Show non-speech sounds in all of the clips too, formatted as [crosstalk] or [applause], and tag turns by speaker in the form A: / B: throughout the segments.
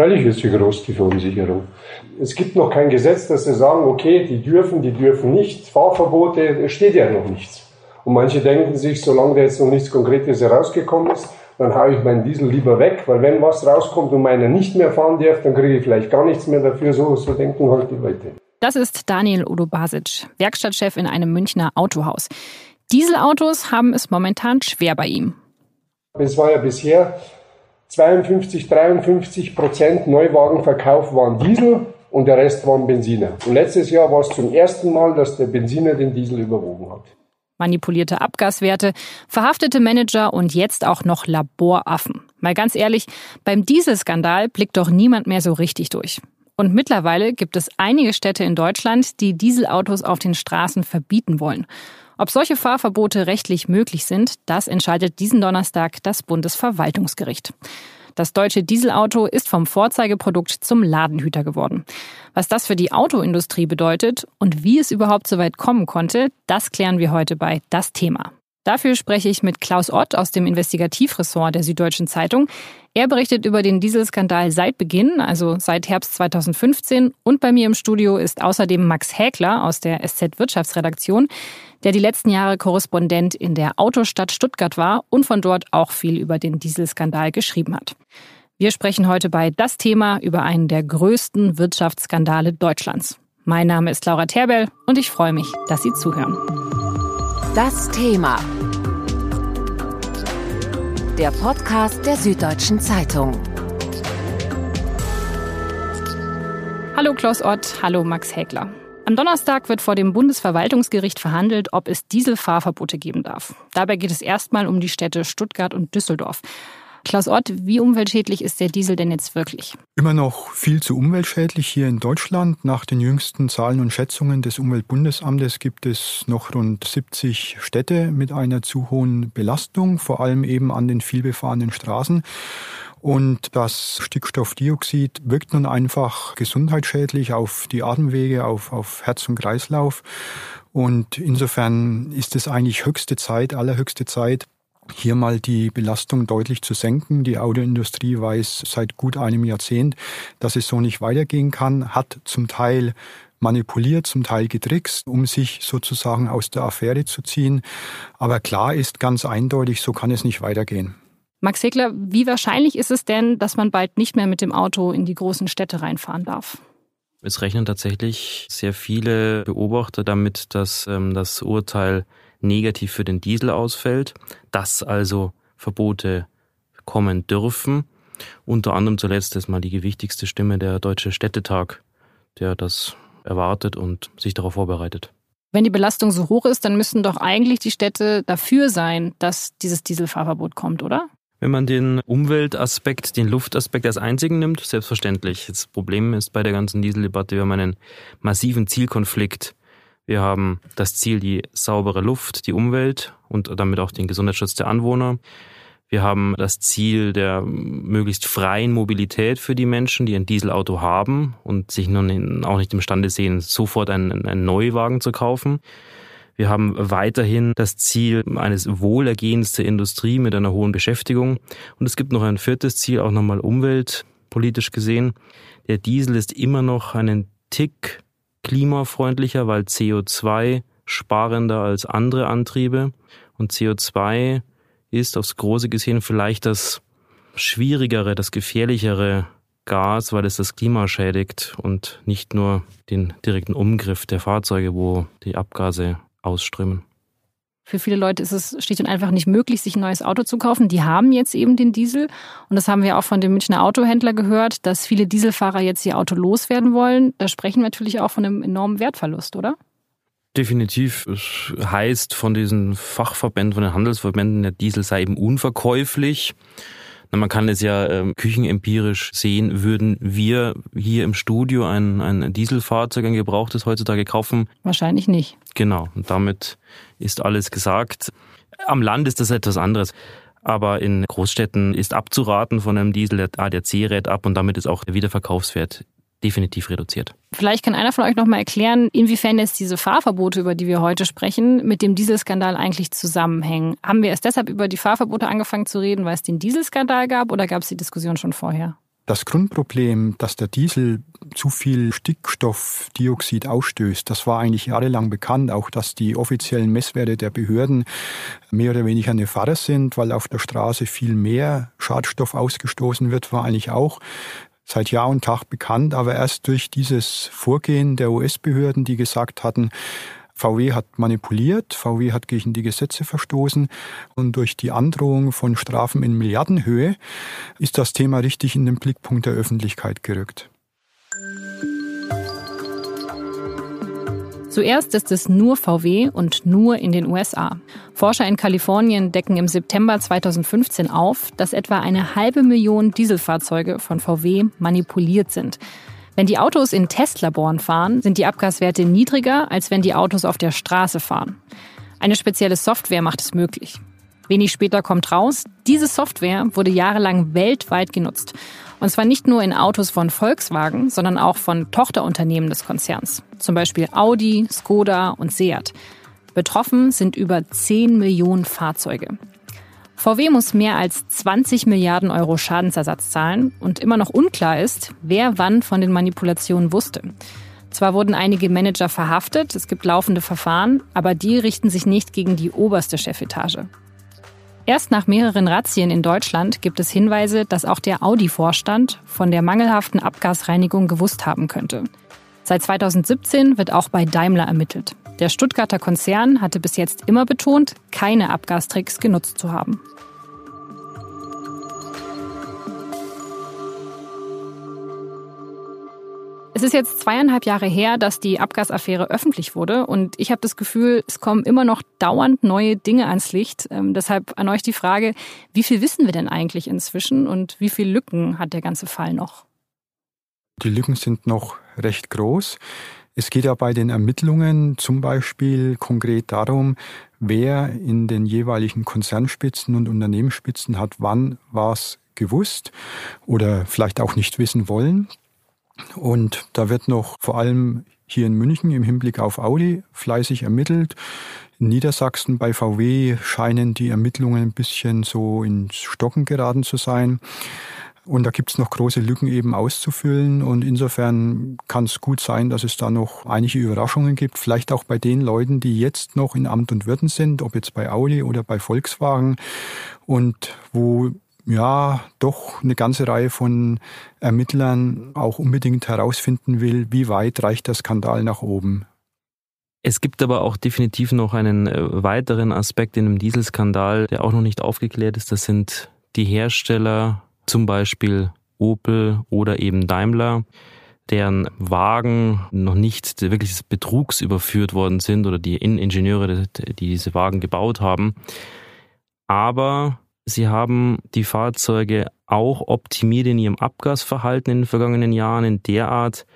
A: Freilich ist sie groß, die Verunsicherung. Es gibt noch kein Gesetz, dass sie sagen, okay, die dürfen, die dürfen nicht. Fahrverbote, es steht ja noch nichts. Und manche denken sich, solange da jetzt noch nichts Konkretes herausgekommen ist, dann haue ich meinen Diesel lieber weg, weil wenn was rauskommt und meiner nicht mehr fahren darf, dann kriege ich vielleicht gar nichts mehr dafür. So, so denken halt die Leute.
B: Das ist Daniel Udo Basic, Werkstattchef in einem Münchner Autohaus. Dieselautos haben es momentan schwer bei ihm.
A: Es war ja bisher 52, 53 Prozent Neuwagenverkauf waren Diesel und der Rest waren Benziner. Und letztes Jahr war es zum ersten Mal, dass der Benziner den Diesel überwogen hat
B: manipulierte Abgaswerte, verhaftete Manager und jetzt auch noch Laboraffen. Mal ganz ehrlich, beim Dieselskandal blickt doch niemand mehr so richtig durch. Und mittlerweile gibt es einige Städte in Deutschland, die Dieselautos auf den Straßen verbieten wollen. Ob solche Fahrverbote rechtlich möglich sind, das entscheidet diesen Donnerstag das Bundesverwaltungsgericht. Das deutsche Dieselauto ist vom Vorzeigeprodukt zum Ladenhüter geworden. Was das für die Autoindustrie bedeutet und wie es überhaupt so weit kommen konnte, das klären wir heute bei Das Thema. Dafür spreche ich mit Klaus Ott aus dem Investigativressort der Süddeutschen Zeitung. Er berichtet über den Dieselskandal seit Beginn, also seit Herbst 2015. Und bei mir im Studio ist außerdem Max Häkler aus der SZ Wirtschaftsredaktion, der die letzten Jahre Korrespondent in der Autostadt Stuttgart war und von dort auch viel über den Dieselskandal geschrieben hat. Wir sprechen heute bei Das Thema über einen der größten Wirtschaftsskandale Deutschlands. Mein Name ist Laura Terbell und ich freue mich, dass Sie zuhören.
C: Das Thema. Der Podcast der Süddeutschen Zeitung.
B: Hallo Klaus Ott, hallo Max Häkler. Am Donnerstag wird vor dem Bundesverwaltungsgericht verhandelt, ob es Dieselfahrverbote geben darf. Dabei geht es erstmal um die Städte Stuttgart und Düsseldorf. Klaus Ott, wie umweltschädlich ist der Diesel denn jetzt wirklich?
D: Immer noch viel zu umweltschädlich hier in Deutschland. Nach den jüngsten Zahlen und Schätzungen des Umweltbundesamtes gibt es noch rund 70 Städte mit einer zu hohen Belastung, vor allem eben an den vielbefahrenen Straßen. Und das Stickstoffdioxid wirkt nun einfach gesundheitsschädlich auf die Atemwege, auf, auf Herz und Kreislauf. Und insofern ist es eigentlich höchste Zeit, allerhöchste Zeit, hier mal die Belastung deutlich zu senken. Die Autoindustrie weiß seit gut einem Jahrzehnt, dass es so nicht weitergehen kann, hat zum Teil manipuliert, zum Teil getrickst, um sich sozusagen aus der Affäre zu ziehen. Aber klar ist ganz eindeutig, so kann es nicht weitergehen.
B: Max Hegler, wie wahrscheinlich ist es denn, dass man bald nicht mehr mit dem Auto in die großen Städte reinfahren darf?
E: Es rechnen tatsächlich sehr viele Beobachter damit, dass ähm, das Urteil negativ für den Diesel ausfällt, dass also Verbote kommen dürfen. Unter anderem zuletzt ist mal die gewichtigste Stimme der Deutsche Städtetag, der das erwartet und sich darauf vorbereitet.
B: Wenn die Belastung so hoch ist, dann müssten doch eigentlich die Städte dafür sein, dass dieses Dieselfahrverbot kommt, oder?
E: Wenn man den Umweltaspekt, den Luftaspekt als einzigen nimmt, selbstverständlich. Das Problem ist bei der ganzen Dieseldebatte, wir haben einen massiven Zielkonflikt wir haben das Ziel, die saubere Luft, die Umwelt und damit auch den Gesundheitsschutz der Anwohner. Wir haben das Ziel der möglichst freien Mobilität für die Menschen, die ein Dieselauto haben und sich nun auch nicht imstande sehen, sofort einen, einen Neuwagen zu kaufen. Wir haben weiterhin das Ziel eines Wohlergehens der Industrie mit einer hohen Beschäftigung. Und es gibt noch ein viertes Ziel, auch nochmal umweltpolitisch gesehen. Der Diesel ist immer noch einen Tick klimafreundlicher, weil CO2 sparender als andere Antriebe. Und CO2 ist aufs Große gesehen vielleicht das schwierigere, das gefährlichere Gas, weil es das Klima schädigt und nicht nur den direkten Umgriff der Fahrzeuge, wo die Abgase ausströmen.
B: Für viele Leute ist es schlicht und einfach nicht möglich, sich ein neues Auto zu kaufen. Die haben jetzt eben den Diesel. Und das haben wir auch von dem Münchner Autohändler gehört, dass viele Dieselfahrer jetzt ihr Auto loswerden wollen. Da sprechen wir natürlich auch von einem enormen Wertverlust, oder?
E: Definitiv. Es heißt von diesen Fachverbänden, von den Handelsverbänden, der Diesel sei eben unverkäuflich. Man kann es ja ähm, küchenempirisch sehen, würden wir hier im Studio ein, ein Dieselfahrzeug, ein gebrauchtes heutzutage kaufen?
B: Wahrscheinlich nicht.
E: Genau, und damit ist alles gesagt. Am Land ist das etwas anderes. Aber in Großstädten ist abzuraten von einem Diesel, der ADAC rät ab und damit ist auch der Wiederverkaufswert definitiv reduziert.
B: Vielleicht kann einer von euch noch mal erklären, inwiefern jetzt diese Fahrverbote, über die wir heute sprechen, mit dem Dieselskandal eigentlich zusammenhängen. Haben wir erst deshalb über die Fahrverbote angefangen zu reden, weil es den Dieselskandal gab oder gab es die Diskussion schon vorher?
D: Das Grundproblem, dass der Diesel zu viel Stickstoffdioxid ausstößt, das war eigentlich jahrelang bekannt, auch dass die offiziellen Messwerte der Behörden mehr oder weniger eine Farce sind, weil auf der Straße viel mehr Schadstoff ausgestoßen wird, war eigentlich auch seit Jahr und Tag bekannt, aber erst durch dieses Vorgehen der US-Behörden, die gesagt hatten, VW hat manipuliert, VW hat gegen die Gesetze verstoßen und durch die Androhung von Strafen in Milliardenhöhe ist das Thema richtig in den Blickpunkt der Öffentlichkeit gerückt.
B: Zuerst ist es nur VW und nur in den USA. Forscher in Kalifornien decken im September 2015 auf, dass etwa eine halbe Million Dieselfahrzeuge von VW manipuliert sind. Wenn die Autos in Testlaboren fahren, sind die Abgaswerte niedriger, als wenn die Autos auf der Straße fahren. Eine spezielle Software macht es möglich. Wenig später kommt raus, diese Software wurde jahrelang weltweit genutzt. Und zwar nicht nur in Autos von Volkswagen, sondern auch von Tochterunternehmen des Konzerns. Zum Beispiel Audi, Skoda und Seat. Betroffen sind über 10 Millionen Fahrzeuge. VW muss mehr als 20 Milliarden Euro Schadensersatz zahlen und immer noch unklar ist, wer wann von den Manipulationen wusste. Zwar wurden einige Manager verhaftet, es gibt laufende Verfahren, aber die richten sich nicht gegen die oberste Chefetage. Erst nach mehreren Razzien in Deutschland gibt es Hinweise, dass auch der Audi-Vorstand von der mangelhaften Abgasreinigung gewusst haben könnte. Seit 2017 wird auch bei Daimler ermittelt. Der Stuttgarter Konzern hatte bis jetzt immer betont, keine Abgastricks genutzt zu haben. Es ist jetzt zweieinhalb Jahre her, dass die Abgasaffäre öffentlich wurde und ich habe das Gefühl, es kommen immer noch dauernd neue Dinge ans Licht. Ähm, deshalb an euch die Frage, wie viel wissen wir denn eigentlich inzwischen und wie viele Lücken hat der ganze Fall noch?
D: Die Lücken sind noch recht groß. Es geht ja bei den Ermittlungen zum Beispiel konkret darum, wer in den jeweiligen Konzernspitzen und Unternehmensspitzen hat wann was gewusst oder vielleicht auch nicht wissen wollen. Und da wird noch vor allem hier in München im Hinblick auf Audi fleißig ermittelt. In Niedersachsen bei VW scheinen die Ermittlungen ein bisschen so ins Stocken geraten zu sein. Und da gibt es noch große Lücken eben auszufüllen. Und insofern kann es gut sein, dass es da noch einige Überraschungen gibt. Vielleicht auch bei den Leuten, die jetzt noch in Amt und Würden sind, ob jetzt bei Audi oder bei Volkswagen. Und wo ja doch eine ganze Reihe von Ermittlern auch unbedingt herausfinden will, wie weit reicht der Skandal nach oben.
E: Es gibt aber auch definitiv noch einen äh, weiteren Aspekt in dem Dieselskandal, der auch noch nicht aufgeklärt ist. Das sind die Hersteller, zum Beispiel Opel oder eben Daimler, deren Wagen noch nicht wirklich des Betrugs überführt worden sind oder die Ingenieure, die diese Wagen gebaut haben. Aber Sie haben die Fahrzeuge auch optimiert in ihrem Abgasverhalten in den vergangenen Jahren in der Art,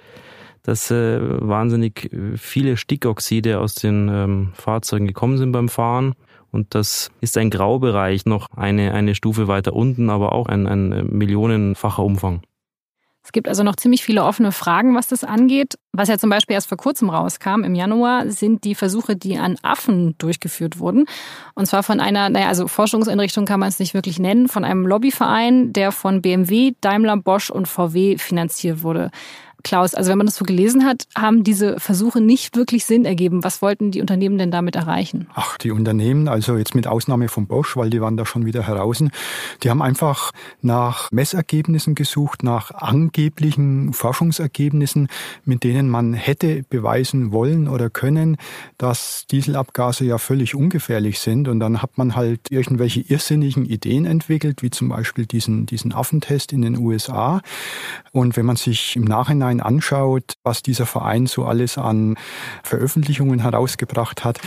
E: dass äh, wahnsinnig viele Stickoxide aus den ähm, Fahrzeugen gekommen sind beim Fahren. Und das ist ein Graubereich, noch eine, eine Stufe weiter unten, aber auch ein, ein äh, millionenfacher Umfang.
B: Es gibt also noch ziemlich viele offene Fragen, was das angeht. Was ja zum Beispiel erst vor kurzem rauskam, im Januar, sind die Versuche, die an Affen durchgeführt wurden. Und zwar von einer, naja, also Forschungseinrichtung kann man es nicht wirklich nennen, von einem Lobbyverein, der von BMW, Daimler, Bosch und VW finanziert wurde. Klaus, also wenn man das so gelesen hat, haben diese Versuche nicht wirklich Sinn ergeben. Was wollten die Unternehmen denn damit erreichen?
D: Ach, die Unternehmen, also jetzt mit Ausnahme von Bosch, weil die waren da schon wieder heraus, die haben einfach nach Messergebnissen gesucht, nach angeblichen Forschungsergebnissen, mit denen man hätte beweisen wollen oder können, dass Dieselabgase ja völlig ungefährlich sind. Und dann hat man halt irgendwelche irrsinnigen Ideen entwickelt, wie zum Beispiel diesen, diesen Affentest in den USA. Und wenn man sich im Nachhinein Nachhinein anschaut, was dieser Verein so alles an Veröffentlichungen herausgebracht hat,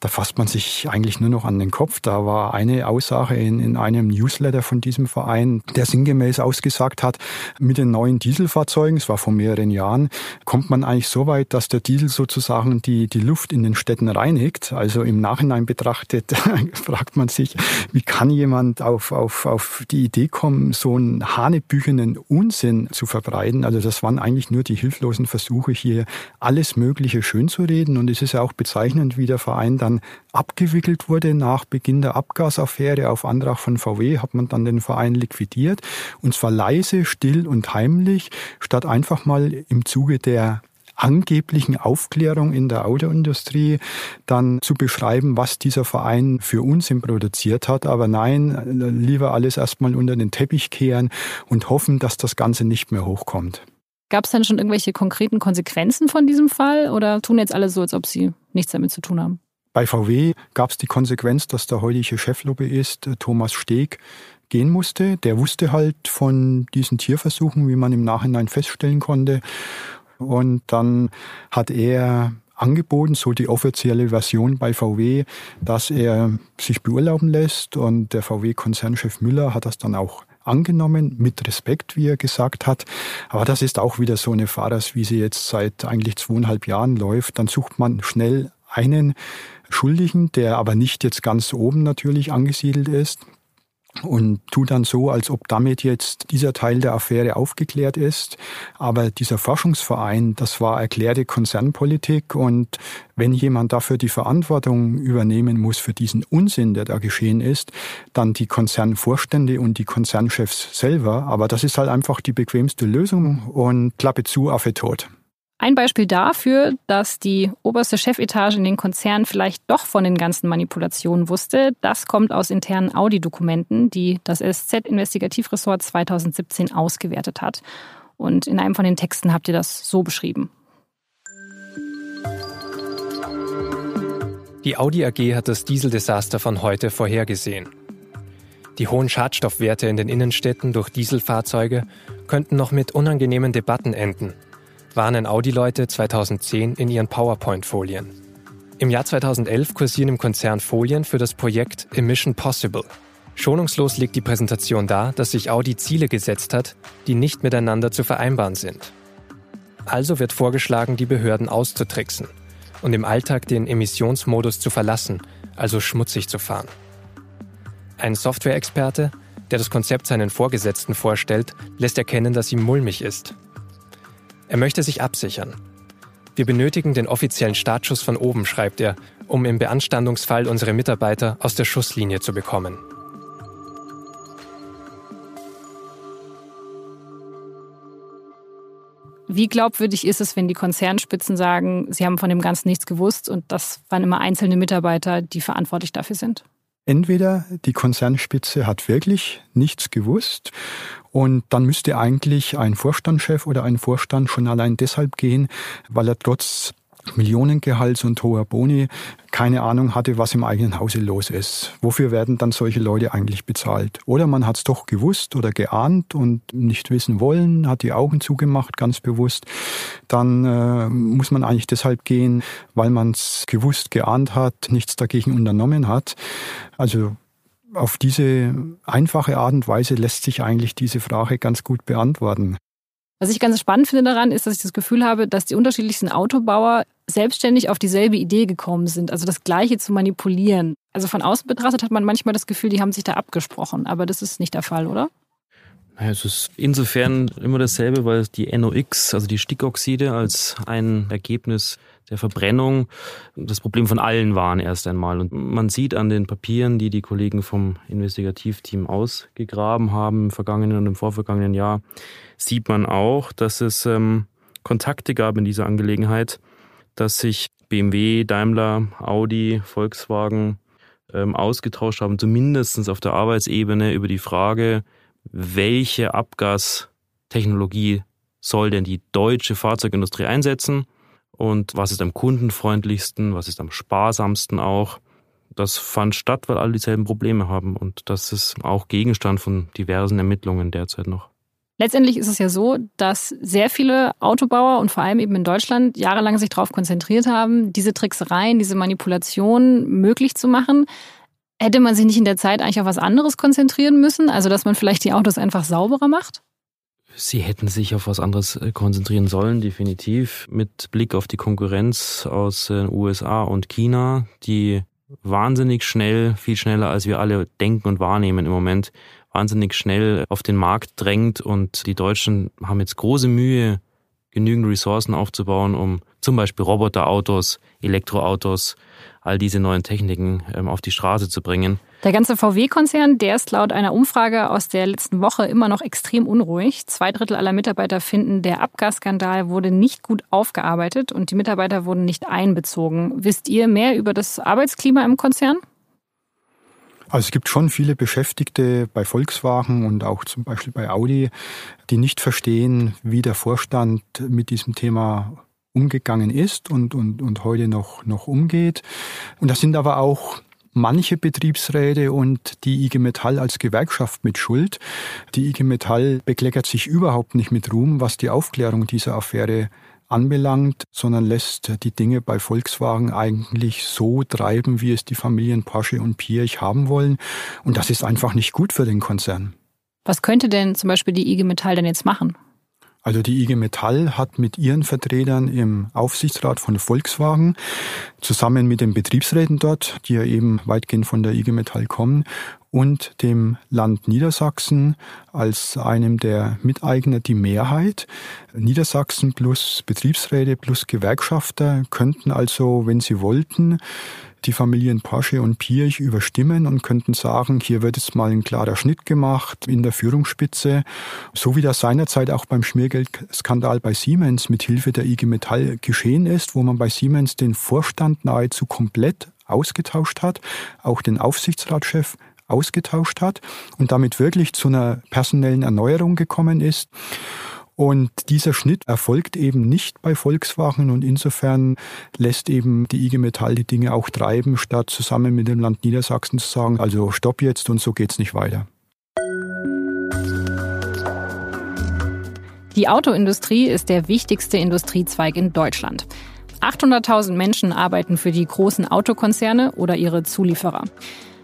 D: da fasst man sich eigentlich nur noch an den Kopf. Da war eine Aussage in, in einem Newsletter von diesem Verein, der sinngemäß ausgesagt hat, mit den neuen Dieselfahrzeugen, es war vor mehreren Jahren, kommt man eigentlich so weit, dass der Diesel sozusagen die, die Luft in den Städten reinigt. Also im Nachhinein betrachtet [laughs] fragt man sich, wie kann jemand auf, auf, auf die Idee kommen, so einen hanebüchenen Unsinn zu verbreiten? Also das waren eigentlich nur die hilflosen Versuche, hier alles Mögliche schönzureden. Und es ist ja auch bezeichnend, wie der Verein dann abgewickelt wurde nach Beginn der Abgasaffäre. Auf Antrag von VW hat man dann den Verein liquidiert. Und zwar leise, still und heimlich, statt einfach mal im Zuge der angeblichen Aufklärung in der Autoindustrie dann zu beschreiben, was dieser Verein für Unsinn produziert hat. Aber nein, lieber alles erstmal unter den Teppich kehren und hoffen, dass das Ganze nicht mehr hochkommt.
B: Gab es denn schon irgendwelche konkreten Konsequenzen von diesem Fall oder tun jetzt alle so, als ob sie nichts damit zu tun haben?
D: Bei VW gab es die Konsequenz, dass der heutige Cheflobbyist äh, Thomas Steg gehen musste. Der wusste halt von diesen Tierversuchen, wie man im Nachhinein feststellen konnte. Und dann hat er angeboten, so die offizielle Version bei VW, dass er sich beurlauben lässt. Und der VW-Konzernchef Müller hat das dann auch angenommen, mit Respekt, wie er gesagt hat. Aber das ist auch wieder so eine Fahrerswiese jetzt seit eigentlich zweieinhalb Jahren läuft. Dann sucht man schnell einen Schuldigen, der aber nicht jetzt ganz oben natürlich angesiedelt ist und tut dann so, als ob damit jetzt dieser Teil der Affäre aufgeklärt ist. Aber dieser Forschungsverein, das war erklärte Konzernpolitik und wenn jemand dafür die Verantwortung übernehmen muss für diesen Unsinn, der da geschehen ist, dann die Konzernvorstände und die Konzernchefs selber. Aber das ist halt einfach die bequemste Lösung und Klappe zu, Affe tot.
B: Ein Beispiel dafür, dass die oberste Chefetage in den Konzernen vielleicht doch von den ganzen Manipulationen wusste, das kommt aus internen Audi-Dokumenten, die das SZ-Investigativressort 2017 ausgewertet hat. Und in einem von den Texten habt ihr das so beschrieben.
F: Die Audi AG hat das Dieseldesaster von heute vorhergesehen. Die hohen Schadstoffwerte in den Innenstädten durch Dieselfahrzeuge könnten noch mit unangenehmen Debatten enden – warnen Audi-Leute 2010 in ihren PowerPoint-Folien. Im Jahr 2011 kursieren im Konzern Folien für das Projekt Emission Possible. Schonungslos legt die Präsentation dar, dass sich Audi Ziele gesetzt hat, die nicht miteinander zu vereinbaren sind. Also wird vorgeschlagen, die Behörden auszutricksen und im Alltag den Emissionsmodus zu verlassen, also schmutzig zu fahren. Ein Software-Experte, der das Konzept seinen Vorgesetzten vorstellt, lässt erkennen, dass ihm mulmig ist er möchte sich absichern. Wir benötigen den offiziellen Startschuss von oben, schreibt er, um im Beanstandungsfall unsere Mitarbeiter aus der Schusslinie zu bekommen.
B: Wie glaubwürdig ist es, wenn die Konzernspitzen sagen, sie haben von dem Ganzen nichts gewusst und das waren immer einzelne Mitarbeiter, die verantwortlich dafür sind?
D: Entweder die Konzernspitze hat wirklich nichts gewusst und dann müsste eigentlich ein Vorstandschef oder ein Vorstand schon allein deshalb gehen, weil er trotz Millionengehalts und hoher Boni keine Ahnung hatte, was im eigenen Hause los ist. Wofür werden dann solche Leute eigentlich bezahlt? Oder man hat es doch gewusst oder geahnt und nicht wissen wollen, hat die Augen zugemacht, ganz bewusst. Dann äh, muss man eigentlich deshalb gehen, weil man es gewusst, geahnt hat, nichts dagegen unternommen hat. Also auf diese einfache Art und Weise lässt sich eigentlich diese Frage ganz gut beantworten.
B: Was ich ganz spannend finde daran, ist, dass ich das Gefühl habe, dass die unterschiedlichsten Autobauer selbstständig auf dieselbe Idee gekommen sind, also das Gleiche zu manipulieren. Also von außen betrachtet hat man manchmal das Gefühl, die haben sich da abgesprochen, aber das ist nicht der Fall, oder?
E: Naja, es ist insofern immer dasselbe, weil die NOx, also die Stickoxide, als ein Ergebnis der Verbrennung das Problem von allen waren erst einmal. Und man sieht an den Papieren, die die Kollegen vom Investigativteam ausgegraben haben im vergangenen und im vorvergangenen Jahr, sieht man auch, dass es ähm, Kontakte gab in dieser Angelegenheit, dass sich BMW, Daimler, Audi, Volkswagen ähm, ausgetauscht haben, zumindest auf der Arbeitsebene über die Frage, welche Abgastechnologie soll denn die deutsche Fahrzeugindustrie einsetzen und was ist am kundenfreundlichsten, was ist am sparsamsten auch. Das fand statt, weil alle dieselben Probleme haben und das ist auch Gegenstand von diversen Ermittlungen derzeit noch.
B: Letztendlich ist es ja so, dass sehr viele Autobauer und vor allem eben in Deutschland jahrelang sich darauf konzentriert haben, diese Tricksereien, diese Manipulationen möglich zu machen. Hätte man sich nicht in der Zeit eigentlich auf was anderes konzentrieren müssen? Also, dass man vielleicht die Autos einfach sauberer macht?
E: Sie hätten sich auf was anderes äh, konzentrieren sollen, definitiv. Mit Blick auf die Konkurrenz aus den USA und China, die wahnsinnig schnell, viel schneller als wir alle denken und wahrnehmen im Moment, wahnsinnig schnell auf den Markt drängt und die Deutschen haben jetzt große Mühe genügend Ressourcen aufzubauen, um zum Beispiel Roboterautos, Elektroautos, all diese neuen Techniken ähm, auf die Straße zu bringen.
B: Der ganze VW-Konzern, der ist laut einer Umfrage aus der letzten Woche immer noch extrem unruhig. Zwei Drittel aller Mitarbeiter finden, der Abgasskandal wurde nicht gut aufgearbeitet und die Mitarbeiter wurden nicht einbezogen. Wisst ihr mehr über das Arbeitsklima im Konzern?
D: Also es gibt schon viele Beschäftigte bei Volkswagen und auch zum Beispiel bei Audi, die nicht verstehen, wie der Vorstand mit diesem Thema umgegangen ist und, und, und heute noch, noch umgeht. Und das sind aber auch manche Betriebsräte und die IG Metall als Gewerkschaft mit Schuld. Die IG Metall bekleckert sich überhaupt nicht mit Ruhm, was die Aufklärung dieser Affäre anbelangt, sondern lässt die Dinge bei Volkswagen eigentlich so treiben, wie es die Familien Porsche und Pirch haben wollen. Und das ist einfach nicht gut für den Konzern.
B: Was könnte denn zum Beispiel die IG Metall denn jetzt machen?
D: Also die IG Metall hat mit ihren Vertretern im Aufsichtsrat von Volkswagen zusammen mit den Betriebsräten dort, die ja eben weitgehend von der IG Metall kommen, und dem Land Niedersachsen als einem der Miteigner die Mehrheit. Niedersachsen plus Betriebsräte plus Gewerkschafter könnten also, wenn sie wollten, die Familien Porsche und Pirch überstimmen und könnten sagen, hier wird jetzt mal ein klarer Schnitt gemacht in der Führungsspitze, so wie das seinerzeit auch beim Schmiergeldskandal bei Siemens mit Hilfe der IG Metall geschehen ist, wo man bei Siemens den Vorstand nahezu komplett ausgetauscht hat, auch den Aufsichtsratschef ausgetauscht hat und damit wirklich zu einer personellen Erneuerung gekommen ist. Und dieser Schnitt erfolgt eben nicht bei Volkswagen und insofern lässt eben die IG Metall die Dinge auch treiben, statt zusammen mit dem Land Niedersachsen zu sagen, also stopp jetzt und so geht's nicht weiter.
B: Die Autoindustrie ist der wichtigste Industriezweig in Deutschland. 800.000 Menschen arbeiten für die großen Autokonzerne oder ihre Zulieferer.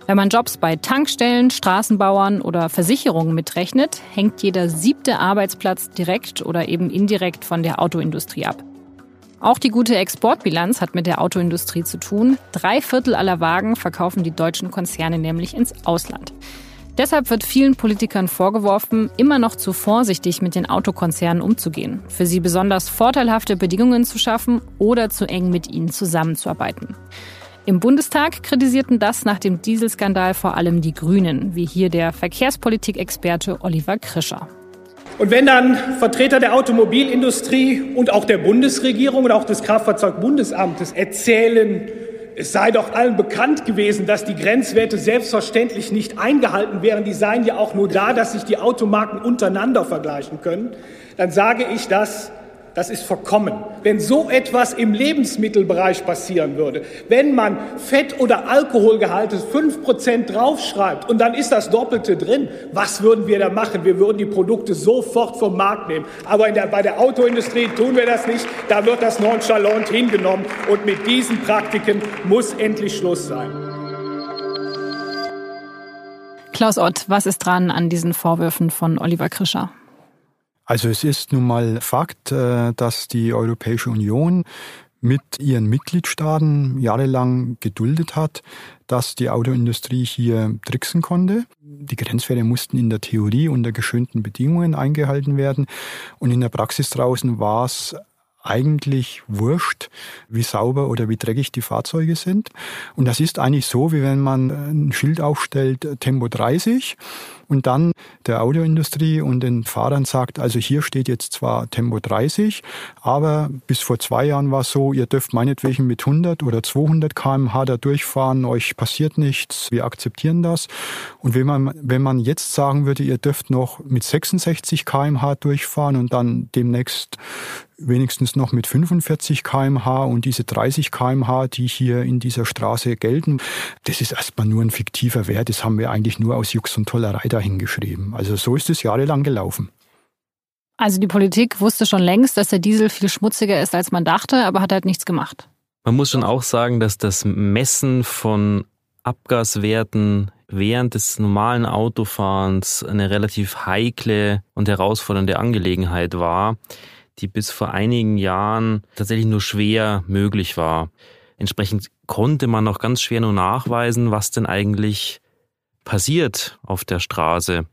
B: Wenn man Jobs bei Tankstellen, Straßenbauern oder Versicherungen mitrechnet, hängt jeder siebte Arbeitsplatz direkt oder eben indirekt von der Autoindustrie ab. Auch die gute Exportbilanz hat mit der Autoindustrie zu tun. Drei Viertel aller Wagen verkaufen die deutschen Konzerne nämlich ins Ausland. Deshalb wird vielen Politikern vorgeworfen, immer noch zu vorsichtig mit den Autokonzernen umzugehen, für sie besonders vorteilhafte Bedingungen zu schaffen oder zu eng mit ihnen zusammenzuarbeiten. Im Bundestag kritisierten das nach dem Dieselskandal vor allem die Grünen, wie hier der Verkehrspolitikexperte Oliver Krischer.
G: Und wenn dann Vertreter der Automobilindustrie und auch der Bundesregierung und auch des Kraftfahrzeugbundesamtes erzählen, es sei doch allen bekannt gewesen, dass die Grenzwerte selbstverständlich nicht eingehalten wären, die seien ja auch nur da, dass sich die Automarken untereinander vergleichen können, dann sage ich das das ist verkommen. Wenn so etwas im Lebensmittelbereich passieren würde, wenn man Fett- oder Alkoholgehalte 5% draufschreibt und dann ist das Doppelte drin, was würden wir da machen? Wir würden die Produkte sofort vom Markt nehmen. Aber der, bei der Autoindustrie tun wir das nicht. Da wird das nonchalant hingenommen. Und mit diesen Praktiken muss endlich Schluss sein.
B: Klaus Ott, was ist dran an diesen Vorwürfen von Oliver Krischer?
D: Also es ist nun mal Fakt, äh, dass die Europäische Union mit ihren Mitgliedstaaten jahrelang geduldet hat, dass die Autoindustrie hier tricksen konnte. Die Grenzwerte mussten in der Theorie unter geschönten Bedingungen eingehalten werden und in der Praxis draußen war es eigentlich wurscht, wie sauber oder wie dreckig die Fahrzeuge sind. Und das ist eigentlich so, wie wenn man ein Schild aufstellt, Tempo 30 und dann der Autoindustrie und den Fahrern sagt, also hier steht jetzt zwar Tempo 30, aber bis vor zwei Jahren war es so, ihr dürft meinetwegen mit 100 oder 200 kmh da durchfahren, euch passiert nichts, wir akzeptieren das. Und wenn man, wenn man jetzt sagen würde, ihr dürft noch mit 66 kmh durchfahren und dann demnächst wenigstens noch mit 45 kmh und diese 30 kmh, die hier in dieser Straße gelten, das ist erstmal nur ein fiktiver Wert. Das haben wir eigentlich nur aus Jux und Tollerei dahingeschrieben. Also so ist es jahrelang gelaufen.
B: Also die Politik wusste schon längst, dass der Diesel viel schmutziger ist, als man dachte, aber hat halt nichts gemacht.
E: Man muss schon auch sagen, dass das Messen von Abgaswerten während des normalen Autofahrens eine relativ heikle und herausfordernde Angelegenheit war die bis vor einigen Jahren tatsächlich nur schwer möglich war. Entsprechend konnte man noch ganz schwer nur nachweisen, was denn eigentlich passiert auf der Straße.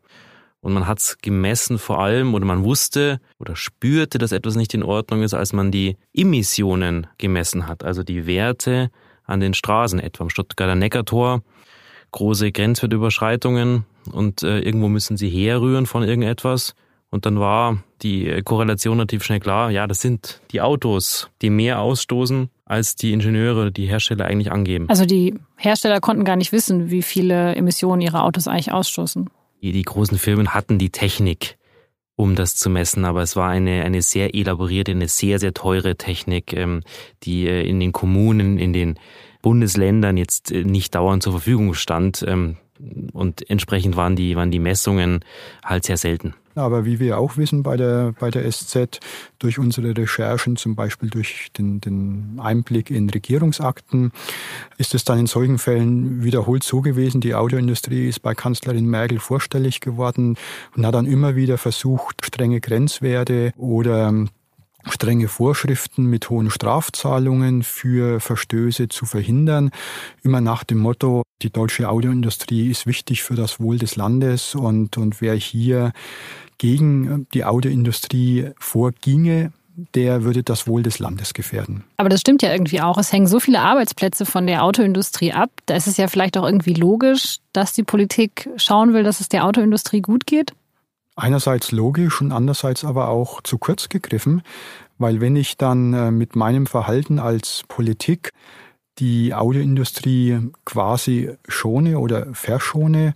E: Und man hat es gemessen vor allem oder man wusste oder spürte, dass etwas nicht in Ordnung ist, als man die Emissionen gemessen hat, also die Werte an den Straßen, etwa am Stuttgarter Neckartor, große Grenzwertüberschreitungen und äh, irgendwo müssen sie herrühren von irgendetwas. Und dann war die Korrelation relativ schnell klar, ja, das sind die Autos, die mehr ausstoßen, als die Ingenieure, die Hersteller eigentlich angeben.
B: Also die Hersteller konnten gar nicht wissen, wie viele Emissionen ihre Autos eigentlich ausstoßen.
E: Die, großen Firmen hatten die Technik, um das zu messen, aber es war eine, eine sehr elaborierte, eine sehr, sehr teure Technik, ähm, die äh, in den Kommunen, in den Bundesländern jetzt äh, nicht dauernd zur Verfügung stand. Ähm, und entsprechend waren die, waren die Messungen halt sehr selten.
D: Aber wie wir auch wissen bei der, bei der SZ, durch unsere Recherchen, zum Beispiel durch den, den Einblick in Regierungsakten, ist es dann in solchen Fällen wiederholt so gewesen, die Autoindustrie ist bei Kanzlerin Merkel vorstellig geworden und hat dann immer wieder versucht, strenge Grenzwerte oder strenge Vorschriften mit hohen Strafzahlungen für Verstöße zu verhindern. Immer nach dem Motto, die deutsche Autoindustrie ist wichtig für das Wohl des Landes und, und wer hier gegen die Autoindustrie vorginge, der würde das Wohl des Landes gefährden.
B: Aber das stimmt ja irgendwie auch. Es hängen so viele Arbeitsplätze von der Autoindustrie ab. Da ist es ja vielleicht auch irgendwie logisch, dass die Politik schauen will, dass es der Autoindustrie gut geht
D: einerseits logisch und andererseits aber auch zu kurz gegriffen, weil wenn ich dann äh, mit meinem Verhalten als Politik die Autoindustrie quasi schone oder verschone,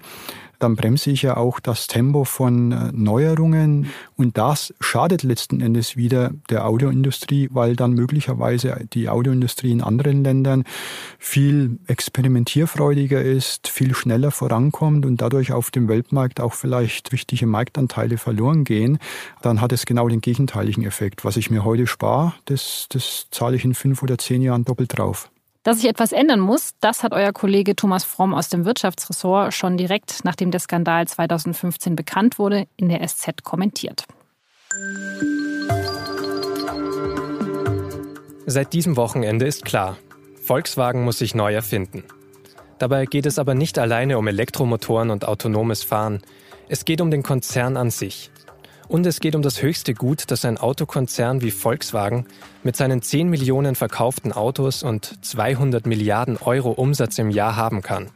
D: dann bremse ich ja auch das Tempo von äh, Neuerungen und das schadet letzten Endes wieder der Autoindustrie, weil dann möglicherweise die Autoindustrie in anderen Ländern viel experimentierfreudiger ist, viel schneller vorankommt und dadurch auf dem Weltmarkt auch vielleicht wichtige Marktanteile verloren gehen, dann hat es genau den gegenteiligen Effekt. Was ich mir heute spare, das, das zahle ich in fünf oder zehn Jahren doppelt drauf.
B: Dass sich etwas ändern muss, das hat euer Kollege Thomas Fromm aus dem Wirtschaftsressort schon direkt nachdem der Skandal 2015 bekannt wurde, in der SZ kommentiert.
F: Seit diesem Wochenende ist klar, Volkswagen muss sich neu erfinden. Dabei geht es aber nicht alleine um Elektromotoren und autonomes Fahren. Es geht um den Konzern an sich. Und es geht um das höchste Gut, das ein Autokonzern wie Volkswagen mit seinen 10 Millionen verkauften Autos und 200 Milliarden Euro Umsatz im Jahr haben kann.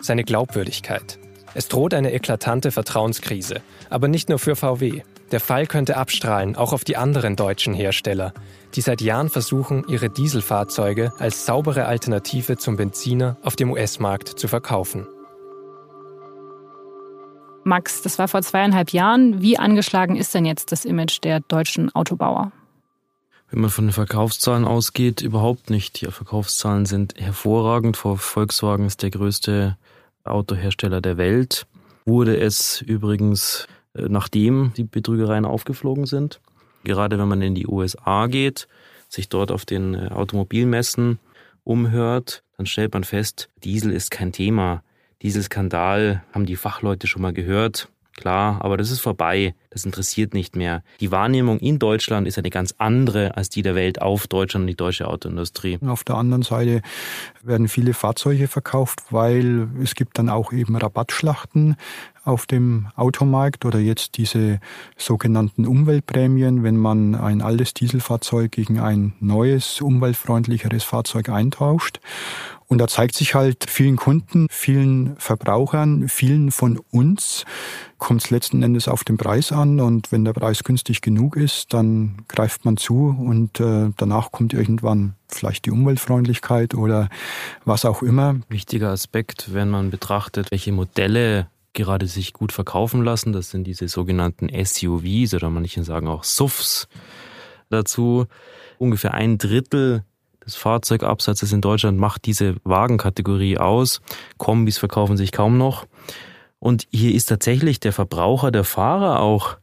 F: Seine Glaubwürdigkeit. Es droht eine eklatante Vertrauenskrise, aber nicht nur für VW. Der Fall könnte abstrahlen auch auf die anderen deutschen Hersteller, die seit Jahren versuchen, ihre Dieselfahrzeuge als saubere Alternative zum Benziner auf dem US-Markt zu verkaufen.
B: Max, das war vor zweieinhalb Jahren. Wie angeschlagen ist denn jetzt das Image der deutschen Autobauer?
E: Wenn man von den Verkaufszahlen ausgeht, überhaupt nicht. Die Verkaufszahlen sind hervorragend. Volkswagen ist der größte Autohersteller der Welt. Wurde es übrigens, äh, nachdem die Betrügereien aufgeflogen sind. Gerade wenn man in die USA geht, sich dort auf den äh, Automobilmessen umhört, dann stellt man fest, Diesel ist kein Thema. Dieselskandal haben die Fachleute schon mal gehört. Klar, aber das ist vorbei. Das interessiert nicht mehr. Die Wahrnehmung in Deutschland ist eine ganz andere als die der Welt auf Deutschland und die deutsche Autoindustrie.
D: Auf der anderen Seite werden viele Fahrzeuge verkauft, weil es gibt dann auch eben Rabattschlachten auf dem Automarkt oder jetzt diese sogenannten Umweltprämien, wenn man ein altes Dieselfahrzeug gegen ein neues, umweltfreundlicheres Fahrzeug eintauscht. Und da zeigt sich halt vielen Kunden, vielen Verbrauchern, vielen von uns, kommt es letzten Endes auf den Preis an. Und wenn der Preis günstig genug ist, dann greift man zu und äh, danach kommt irgendwann vielleicht die Umweltfreundlichkeit oder was auch immer.
E: Wichtiger Aspekt, wenn man betrachtet, welche Modelle gerade sich gut verkaufen lassen. Das sind diese sogenannten SUVs oder manche sagen auch SUVs dazu. Ungefähr ein Drittel des Fahrzeugabsatzes in Deutschland macht diese Wagenkategorie aus. Kombis verkaufen sich kaum noch. Und hier ist tatsächlich der Verbraucher, der Fahrer auch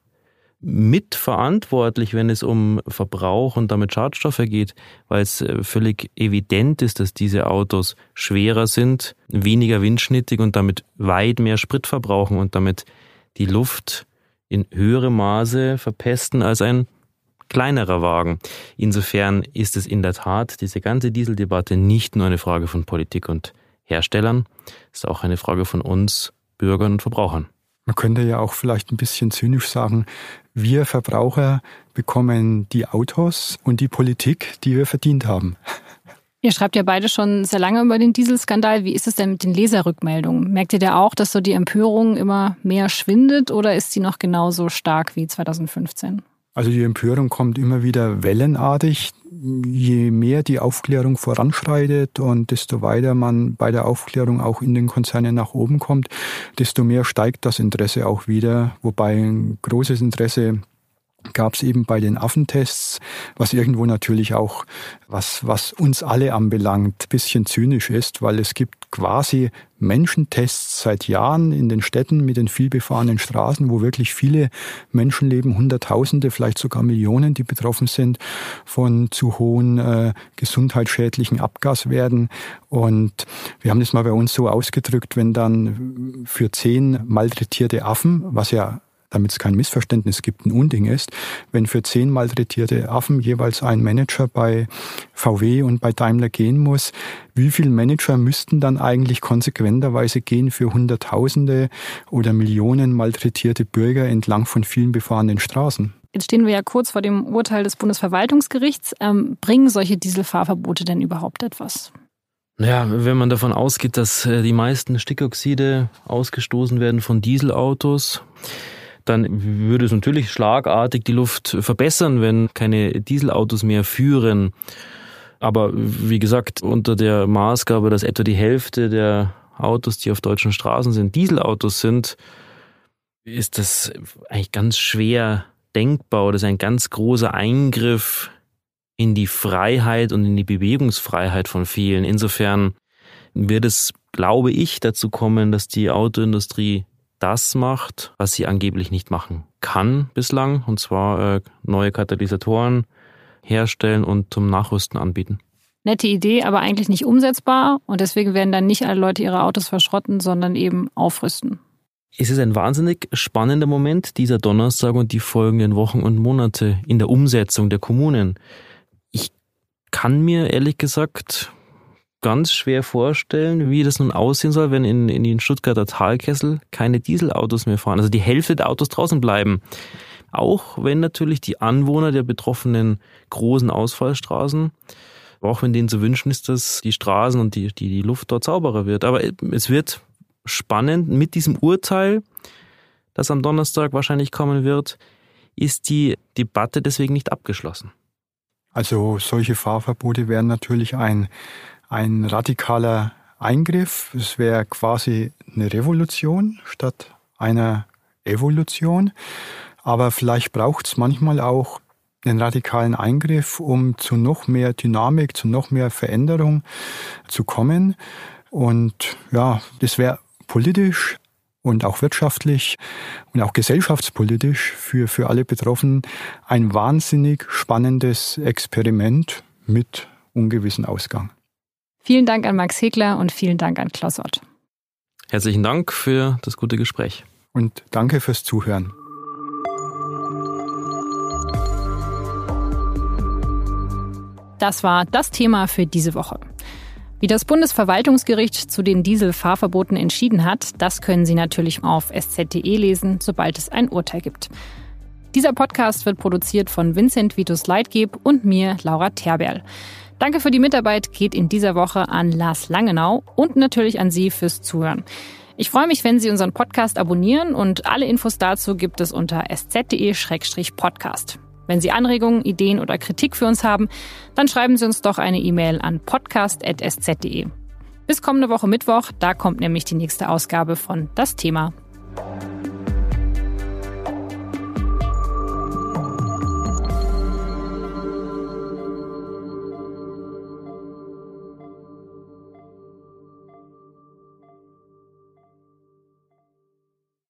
E: mitverantwortlich, wenn es um Verbrauch und damit Schadstoffe geht, weil es äh, völlig evident ist, dass diese Autos schwerer sind, weniger windschnittig und damit weit mehr Sprit verbrauchen und damit die Luft in höherem Maße verpesten als ein kleinerer Wagen. Insofern ist es in der Tat diese ganze Dieseldebatte nicht nur eine Frage von Politik und Herstellern, es ist auch eine Frage von uns, Bürgern und Verbrauchern.
D: Man könnte ja auch vielleicht ein bisschen zynisch sagen, wir Verbraucher bekommen die Autos und die Politik, die wir verdient haben.
B: Ihr schreibt ja beide schon sehr lange über den Dieselskandal. Wie ist es denn mit den Leserrückmeldungen? Merkt ihr da auch, dass so die Empörung immer mehr schwindet oder ist sie noch genauso stark wie 2015?
D: Also die Empörung kommt immer wieder wellenartig. Je mehr die Aufklärung voranschreitet und desto weiter man bei der Aufklärung auch in den Konzernen nach oben kommt, desto mehr steigt das Interesse auch wieder. Wobei ein großes Interesse gab es eben bei den Affentests, was irgendwo natürlich auch, was, was uns alle anbelangt, bisschen zynisch ist, weil es gibt quasi Menschentests seit Jahren in den Städten mit den vielbefahrenen Straßen, wo wirklich viele Menschen leben, Hunderttausende, vielleicht sogar Millionen, die betroffen sind von zu hohen äh, gesundheitsschädlichen Abgaswerten. Und wir haben das mal bei uns so ausgedrückt, wenn dann für zehn malträtierte Affen, was ja damit es kein Missverständnis gibt, ein Unding ist, wenn für zehn malträtierte Affen jeweils ein Manager bei VW und bei Daimler gehen muss, wie viele Manager müssten dann eigentlich konsequenterweise gehen für Hunderttausende oder Millionen malträtierte Bürger entlang von vielen befahrenen Straßen?
B: Jetzt stehen wir ja kurz vor dem Urteil des Bundesverwaltungsgerichts. Ähm, bringen solche Dieselfahrverbote denn überhaupt etwas?
E: Naja, wenn man davon ausgeht, dass äh, die meisten Stickoxide ausgestoßen werden von Dieselautos, dann würde es natürlich schlagartig die Luft verbessern, wenn keine Dieselautos mehr führen. Aber wie gesagt, unter der Maßgabe, dass etwa die Hälfte der Autos, die auf deutschen Straßen sind, Dieselautos sind, ist das eigentlich ganz schwer denkbar. Das ist ein ganz großer Eingriff in die Freiheit und in die Bewegungsfreiheit von vielen. Insofern wird es, glaube ich, dazu kommen, dass die Autoindustrie das macht, was sie angeblich nicht machen kann bislang, und zwar äh, neue Katalysatoren herstellen und zum Nachrüsten anbieten.
B: Nette Idee, aber eigentlich nicht umsetzbar und deswegen werden dann nicht alle Leute ihre Autos verschrotten, sondern eben aufrüsten.
E: Es ist ein wahnsinnig spannender Moment, dieser Donnerstag und die folgenden Wochen und Monate in der Umsetzung der Kommunen. Ich kann mir ehrlich gesagt ganz schwer vorstellen, wie das nun aussehen soll, wenn in, in den Stuttgarter Talkessel keine Dieselautos mehr fahren. Also die Hälfte der Autos draußen bleiben. Auch wenn natürlich die Anwohner der betroffenen großen Ausfallstraßen, auch wenn denen zu wünschen ist, dass die Straßen und die, die, die Luft dort sauberer wird. Aber es wird spannend mit diesem Urteil, das am Donnerstag wahrscheinlich kommen wird, ist die Debatte deswegen nicht abgeschlossen.
D: Also solche Fahrverbote wären natürlich ein ein radikaler Eingriff. Es wäre quasi eine Revolution statt einer Evolution. Aber vielleicht braucht es manchmal auch einen radikalen Eingriff, um zu noch mehr Dynamik, zu noch mehr Veränderung zu kommen. Und ja, das wäre politisch und auch wirtschaftlich und auch gesellschaftspolitisch für, für alle Betroffenen ein wahnsinnig spannendes Experiment mit ungewissen Ausgang.
B: Vielen Dank an Max Hegler und vielen Dank an Klaus Ott.
E: Herzlichen Dank für das gute Gespräch.
D: Und danke fürs Zuhören.
B: Das war das Thema für diese Woche. Wie das Bundesverwaltungsgericht zu den Dieselfahrverboten entschieden hat, das können Sie natürlich auf sz.de lesen, sobald es ein Urteil gibt. Dieser Podcast wird produziert von Vincent Vitus Leitgeb und mir, Laura Terberl. Danke für die Mitarbeit geht in dieser Woche an Lars Langenau und natürlich an Sie fürs Zuhören. Ich freue mich, wenn Sie unseren Podcast abonnieren und alle Infos dazu gibt es unter sz.de-podcast. Wenn Sie Anregungen, Ideen oder Kritik für uns haben, dann schreiben Sie uns doch eine E-Mail an podcast.sz.de. Bis kommende Woche Mittwoch, da kommt nämlich die nächste Ausgabe von Das Thema.